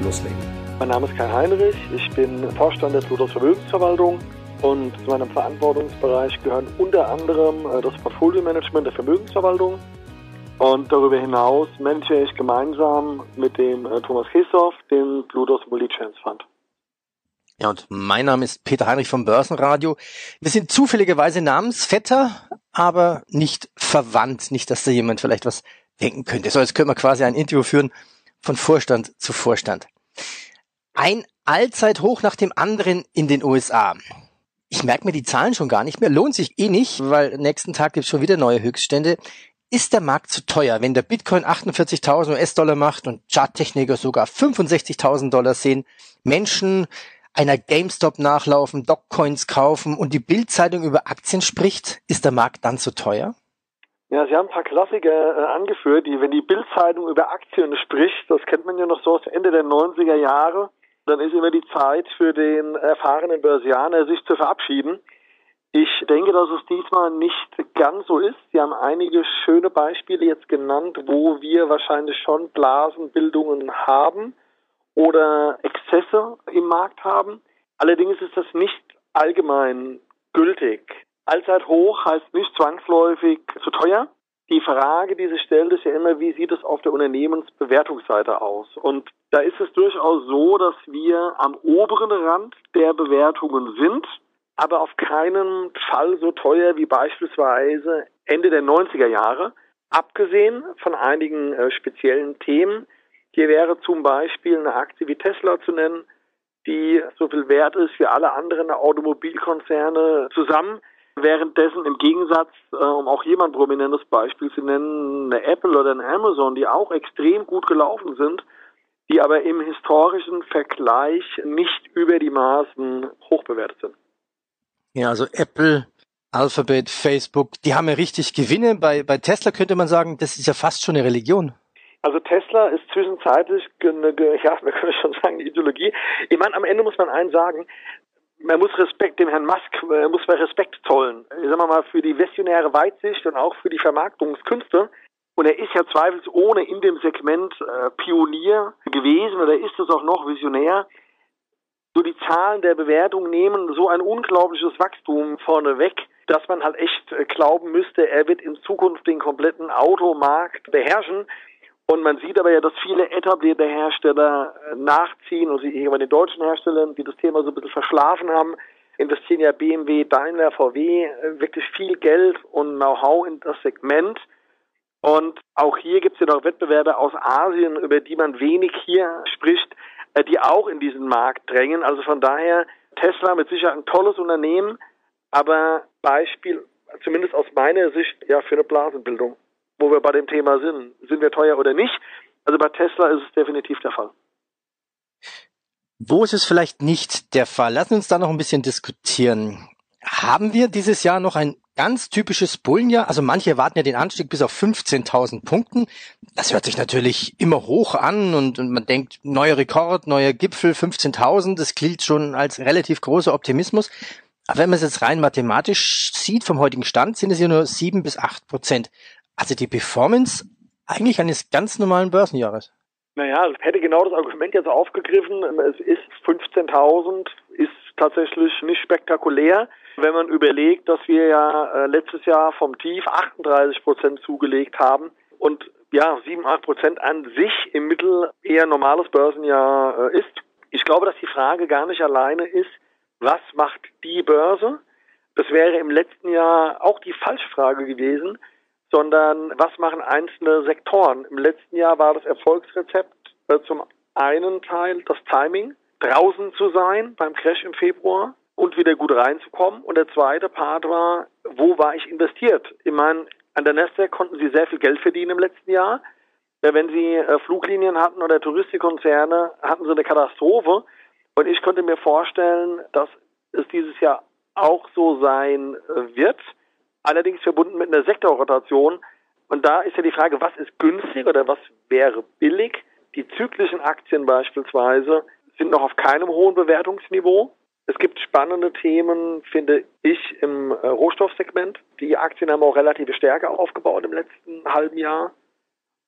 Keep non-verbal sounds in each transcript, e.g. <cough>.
loslegen. Mein Name ist Kai Heinrich, ich bin Vorstand der Plutos Vermögensverwaltung und zu meinem Verantwortungsbereich gehören unter anderem äh, das Portfolio-Management der Vermögensverwaltung. Und darüber hinaus manage ich gemeinsam mit dem äh, Thomas Kessoff den Plutos Multi-Chance Fund. Ja, und mein Name ist Peter Heinrich vom Börsenradio. Wir sind zufälligerweise Namensvetter, aber nicht verwandt. Nicht, dass da jemand vielleicht was denken könnte. So, jetzt können wir quasi ein Interview führen von Vorstand zu Vorstand. Ein Allzeithoch nach dem anderen in den USA. Ich merke mir die Zahlen schon gar nicht mehr. Lohnt sich eh nicht, weil nächsten Tag gibt es schon wieder neue Höchststände. Ist der Markt zu teuer, wenn der Bitcoin 48.000 US-Dollar macht und Charttechniker sogar 65.000 Dollar sehen? Menschen einer GameStop nachlaufen, Dogecoins kaufen und die Bildzeitung über Aktien spricht, ist der Markt dann zu teuer? Ja, Sie haben ein paar Klassiker äh, angeführt, die, wenn die Bildzeitung über Aktien spricht, das kennt man ja noch so aus Ende der 90er Jahre, dann ist immer die Zeit für den erfahrenen Börsianer, sich zu verabschieden. Ich denke, dass es diesmal nicht ganz so ist. Sie haben einige schöne Beispiele jetzt genannt, wo wir wahrscheinlich schon Blasenbildungen haben oder Exzesse im Markt haben. Allerdings ist das nicht allgemein gültig. Allzeit hoch heißt nicht zwangsläufig zu teuer. Die Frage, die sich stellt, ist ja immer, wie sieht es auf der Unternehmensbewertungsseite aus? Und da ist es durchaus so, dass wir am oberen Rand der Bewertungen sind, aber auf keinen Fall so teuer wie beispielsweise Ende der 90er Jahre. Abgesehen von einigen äh, speziellen Themen, hier wäre zum Beispiel eine Aktie wie Tesla zu nennen, die so viel wert ist wie alle anderen Automobilkonzerne zusammen. Währenddessen im Gegensatz, äh, um auch jemand prominentes Beispiel zu nennen, eine Apple oder eine Amazon, die auch extrem gut gelaufen sind, die aber im historischen Vergleich nicht über die Maßen hoch bewertet sind. Ja, also Apple, Alphabet, Facebook, die haben ja richtig Gewinne. Bei, bei Tesla könnte man sagen, das ist ja fast schon eine Religion. Also Tesla ist zwischenzeitlich, eine, ja, <laughs> wir können schon sagen, eine Ideologie. Ich meine, am Ende muss man eins sagen, man muss Respekt dem Herrn Musk, äh, muss man Respekt zollen. Ich sag mal für die visionäre Weitsicht und auch für die Vermarktungskünste. Und er ist ja zweifelsohne in dem Segment äh, Pionier gewesen oder ist es auch noch visionär. So die Zahlen der Bewertung nehmen so ein unglaubliches Wachstum vorneweg, dass man halt echt äh, glauben müsste, er wird in Zukunft den kompletten Automarkt beherrschen. Und man sieht aber ja, dass viele etablierte Hersteller äh, nachziehen und sie bei den deutschen Herstellern, die das Thema so ein bisschen verschlafen haben, investieren ja BMW, Daimler, VW äh, wirklich viel Geld und Know-how in das Segment. Und auch hier gibt es ja noch Wettbewerber aus Asien, über die man wenig hier spricht, äh, die auch in diesen Markt drängen. Also von daher Tesla mit Sicherheit ein tolles Unternehmen, aber Beispiel, zumindest aus meiner Sicht, ja, für eine Blasenbildung wo wir bei dem Thema sind. Sind wir teuer oder nicht? Also bei Tesla ist es definitiv der Fall. Wo ist es vielleicht nicht der Fall? Lassen wir uns da noch ein bisschen diskutieren. Haben wir dieses Jahr noch ein ganz typisches Bullenjahr? Also manche erwarten ja den Anstieg bis auf 15.000 Punkten. Das hört sich natürlich immer hoch an und, und man denkt, neuer Rekord, neuer Gipfel, 15.000, das klingt schon als relativ großer Optimismus. Aber wenn man es jetzt rein mathematisch sieht vom heutigen Stand, sind es ja nur sieben bis acht Prozent. Also die Performance eigentlich eines ganz normalen Börsenjahres. Naja, ich hätte genau das Argument jetzt aufgegriffen. Es ist 15.000, ist tatsächlich nicht spektakulär. Wenn man überlegt, dass wir ja äh, letztes Jahr vom Tief 38 Prozent zugelegt haben und ja, 7, 8 Prozent an sich im Mittel eher normales Börsenjahr äh, ist. Ich glaube, dass die Frage gar nicht alleine ist, was macht die Börse? Das wäre im letzten Jahr auch die falsche Frage gewesen sondern was machen einzelne Sektoren. Im letzten Jahr war das Erfolgsrezept äh, zum einen Teil das Timing, draußen zu sein beim Crash im Februar und wieder gut reinzukommen. Und der zweite Part war, wo war ich investiert? Ich meine, an der Nasdaq konnten sie sehr viel Geld verdienen im letzten Jahr. wenn sie äh, Fluglinien hatten oder Touristikkonzerne, hatten sie eine Katastrophe. Und ich könnte mir vorstellen, dass es dieses Jahr auch so sein äh, wird, allerdings verbunden mit einer Sektorrotation. Und da ist ja die Frage, was ist günstig oder was wäre billig? Die zyklischen Aktien beispielsweise sind noch auf keinem hohen Bewertungsniveau. Es gibt spannende Themen, finde ich, im äh, Rohstoffsegment. Die Aktien haben auch relative Stärke aufgebaut im letzten halben Jahr.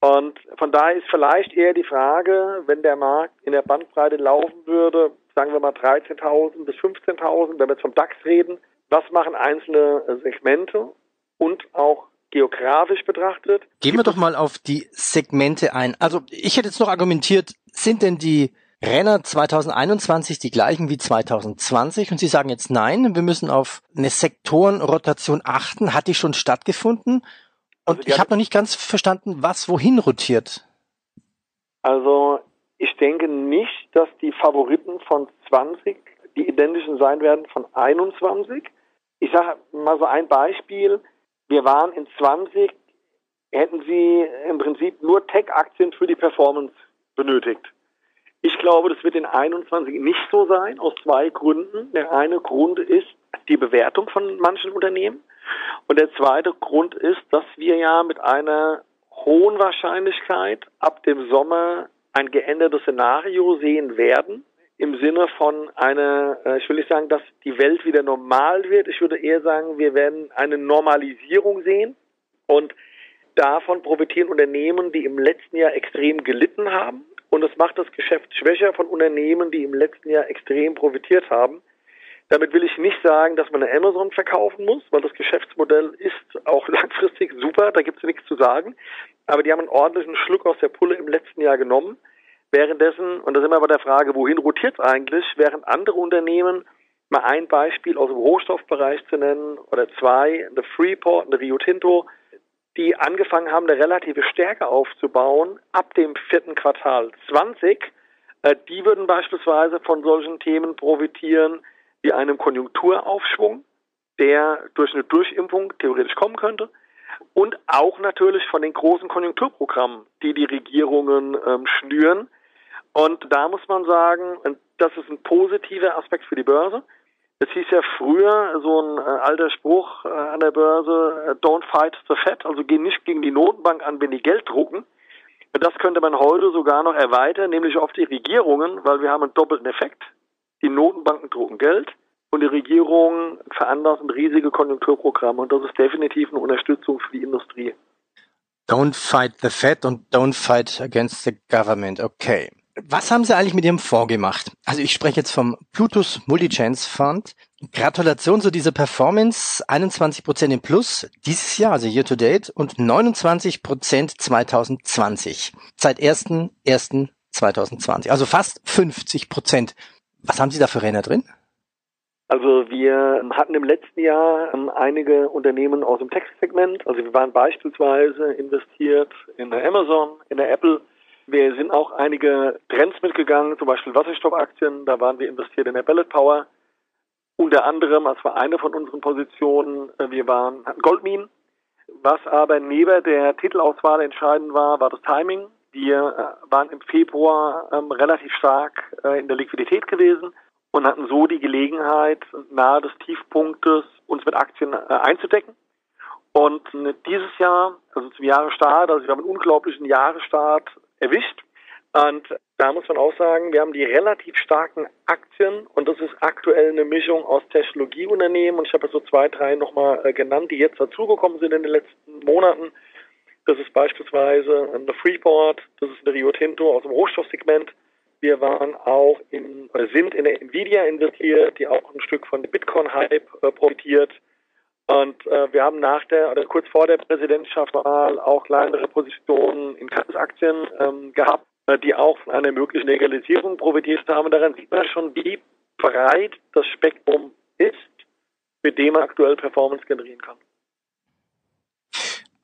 Und von daher ist vielleicht eher die Frage, wenn der Markt in der Bandbreite laufen würde, sagen wir mal 13.000 bis 15.000, wenn wir jetzt vom DAX reden, was machen einzelne Segmente und auch geografisch betrachtet. Gehen wir doch mal auf die Segmente ein. Also ich hätte jetzt noch argumentiert, sind denn die Renner 2021 die gleichen wie 2020 und Sie sagen jetzt nein, wir müssen auf eine Sektorenrotation achten. Hat die schon stattgefunden? Und also ich habe noch nicht ganz verstanden, was wohin rotiert. Also ich denke nicht, dass die Favoriten von 20 die identischen sein werden von 21. Ich sage mal so ein Beispiel. Wir waren in 20, hätten sie im Prinzip nur Tech-Aktien für die Performance benötigt. Ich glaube, das wird in 21 nicht so sein, aus zwei Gründen. Der eine Grund ist die Bewertung von manchen Unternehmen. Und der zweite Grund ist, dass wir ja mit einer hohen Wahrscheinlichkeit ab dem Sommer ein geändertes Szenario sehen werden. Im Sinne von einer, äh, ich will nicht sagen, dass die Welt wieder normal wird. Ich würde eher sagen, wir werden eine Normalisierung sehen. Und davon profitieren Unternehmen, die im letzten Jahr extrem gelitten haben. Und es macht das Geschäft schwächer von Unternehmen, die im letzten Jahr extrem profitiert haben. Damit will ich nicht sagen, dass man eine Amazon verkaufen muss, weil das Geschäftsmodell ist auch <laughs> langfristig super, da gibt es nichts zu sagen. Aber die haben einen ordentlichen Schluck aus der Pulle im letzten Jahr genommen. Währenddessen, und da sind wir bei der Frage, wohin rotiert es eigentlich, während andere Unternehmen, mal ein Beispiel aus dem Rohstoffbereich zu nennen, oder zwei, eine Freeport, eine Rio Tinto, die angefangen haben, eine relative Stärke aufzubauen ab dem vierten Quartal 20, äh, die würden beispielsweise von solchen Themen profitieren, wie einem Konjunkturaufschwung, der durch eine Durchimpfung theoretisch kommen könnte. Und auch natürlich von den großen Konjunkturprogrammen, die die Regierungen ähm, schnüren. Und da muss man sagen, das ist ein positiver Aspekt für die Börse. Es hieß ja früher so ein äh, alter Spruch äh, an der Börse, äh, don't fight the Fed, also geh nicht gegen die Notenbank an, wenn die Geld drucken. Das könnte man heute sogar noch erweitern, nämlich auf die Regierungen, weil wir haben einen doppelten Effekt. Die Notenbanken drucken Geld und die Regierungen veranlassen riesige Konjunkturprogramme. Und das ist definitiv eine Unterstützung für die Industrie. Don't fight the Fed und don't fight against the government. Okay. Was haben Sie eigentlich mit Ihrem Fonds gemacht? Also ich spreche jetzt vom Plutus Multichance Fund. Gratulation zu dieser Performance. 21 Prozent im Plus dieses Jahr, also year to date, und 29 Prozent 2020. Seit 1.1.2020. Also fast 50 Prozent. Was haben Sie da für Renner drin? Also wir hatten im letzten Jahr ähm, einige Unternehmen aus dem Tech-Segment. Also wir waren beispielsweise investiert in der Amazon, in der Apple. Wir sind auch einige Trends mitgegangen, zum Beispiel Wasserstoffaktien. Da waren wir investiert in der Ballet Power. Unter anderem, das war eine von unseren Positionen, äh, wir waren hatten Goldminen. Was aber neben der Titelauswahl entscheidend war, war das Timing. Wir äh, waren im Februar ähm, relativ stark äh, in der Liquidität gewesen und hatten so die Gelegenheit, nahe des Tiefpunktes uns mit Aktien äh, einzudecken. Und äh, dieses Jahr, also zum Jahresstart, also wir haben einen unglaublichen Jahresstart erwischt. Und da muss man auch sagen, wir haben die relativ starken Aktien und das ist aktuell eine Mischung aus Technologieunternehmen und ich habe so zwei, drei nochmal äh, genannt, die jetzt dazugekommen sind in den letzten Monaten. Das ist beispielsweise eine Freeport, das ist eine Rio Tinto aus dem Rohstoffsegment. Wir waren auch in, oder sind in der Nvidia investiert, die auch ein Stück von Bitcoin-Hype äh, profitiert. Und äh, wir haben nach der oder kurz vor der Präsidentschaftswahl auch kleinere Positionen in Kanzsaktien ähm, gehabt, äh, die auch von einer möglichen Legalisierung profitiert haben. Daran sieht man schon, wie breit das Spektrum ist, mit dem man aktuell Performance generieren kann.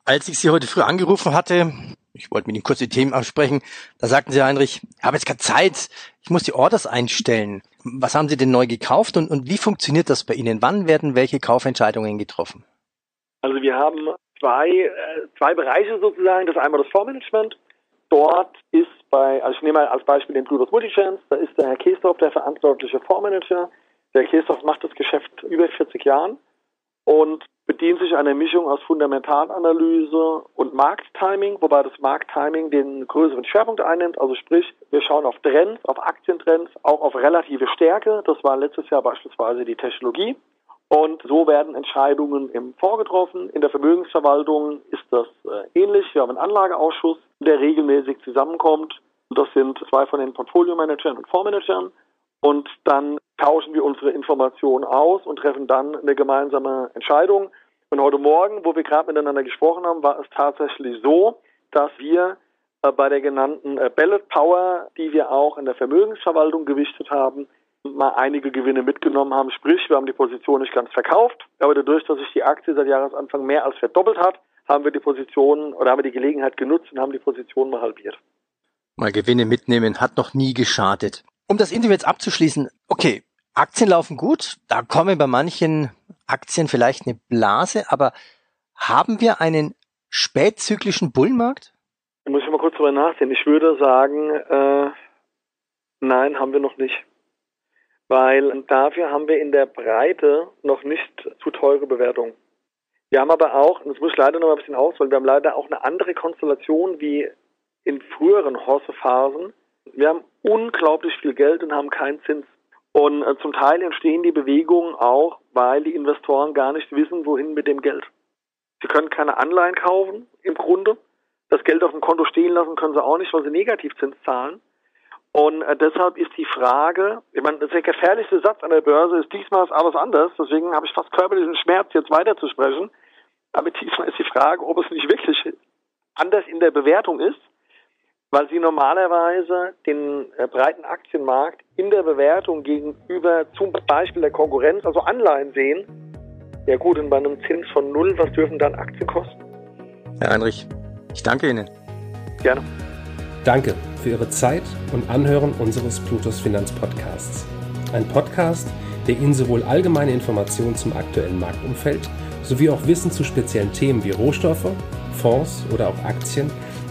Als ich Sie heute früh angerufen hatte, ich wollte mit Ihnen kurz die Themen absprechen, da sagten Sie, Heinrich, ich habe jetzt keine Zeit, ich muss die Orders einstellen. Was haben Sie denn neu gekauft und, und wie funktioniert das bei Ihnen? Wann werden welche Kaufentscheidungen getroffen? Also wir haben zwei, äh, zwei Bereiche sozusagen. Das ist einmal das Fondsmanagement. dort ist bei, also ich nehme mal als Beispiel den Plutos Multichance, da ist der Herr Kestorf der verantwortliche Fondsmanager. Der Kestorf macht das Geschäft über 40 Jahren und bedient sich einer Mischung aus Fundamentalanalyse und Markttiming, wobei das Markttiming den größeren Schwerpunkt einnimmt. Also sprich, wir schauen auf Trends, auf Aktientrends, auch auf relative Stärke. Das war letztes Jahr beispielsweise die Technologie. Und so werden Entscheidungen im Fonds getroffen. In der Vermögensverwaltung ist das äh, ähnlich. Wir haben einen Anlageausschuss, der regelmäßig zusammenkommt. Das sind zwei von den Portfolio-Managern und Fondsmanagern. Und dann tauschen wir unsere Informationen aus und treffen dann eine gemeinsame Entscheidung. Und heute Morgen, wo wir gerade miteinander gesprochen haben, war es tatsächlich so, dass wir äh, bei der genannten äh, Ballot Power, die wir auch in der Vermögensverwaltung gewichtet haben, mal einige Gewinne mitgenommen haben. Sprich, wir haben die Position nicht ganz verkauft, aber dadurch, dass sich die Aktie seit Jahresanfang mehr als verdoppelt hat, haben wir die Position oder haben wir die Gelegenheit genutzt und haben die Position mal halbiert. Mal Gewinne mitnehmen hat noch nie geschadet. Um das Interview jetzt abzuschließen, okay, Aktien laufen gut, da kommen bei manchen Aktien vielleicht eine Blase, aber haben wir einen spätzyklischen Bullenmarkt? Da muss ich mal kurz drüber nachdenken. Ich würde sagen, äh, nein, haben wir noch nicht. Weil dafür haben wir in der Breite noch nicht zu teure Bewertungen. Wir haben aber auch, und das muss ich leider noch ein bisschen ausholen, wir haben leider auch eine andere Konstellation wie in früheren Horsephasen. Wir haben unglaublich viel Geld und haben keinen Zins. Und äh, zum Teil entstehen die Bewegungen auch, weil die Investoren gar nicht wissen, wohin mit dem Geld. Sie können keine Anleihen kaufen, im Grunde. Das Geld auf dem Konto stehen lassen können sie auch nicht, weil sie Negativzins zahlen. Und äh, deshalb ist die Frage, ich meine, der gefährlichste Satz an der Börse ist, diesmal ist alles anders. Deswegen habe ich fast körperlichen Schmerz, jetzt weiterzusprechen. Aber diesmal ist die Frage, ob es nicht wirklich anders in der Bewertung ist weil sie normalerweise den äh, breiten Aktienmarkt in der Bewertung gegenüber zum Beispiel der Konkurrenz, also Anleihen sehen. Ja gut, und bei einem Zins von null, was dürfen dann Aktien kosten? Herr Heinrich, ich danke Ihnen. Gerne. Danke für Ihre Zeit und Anhören unseres Plutos Finanzpodcasts. Ein Podcast, der Ihnen sowohl allgemeine Informationen zum aktuellen Marktumfeld sowie auch Wissen zu speziellen Themen wie Rohstoffe, Fonds oder auch Aktien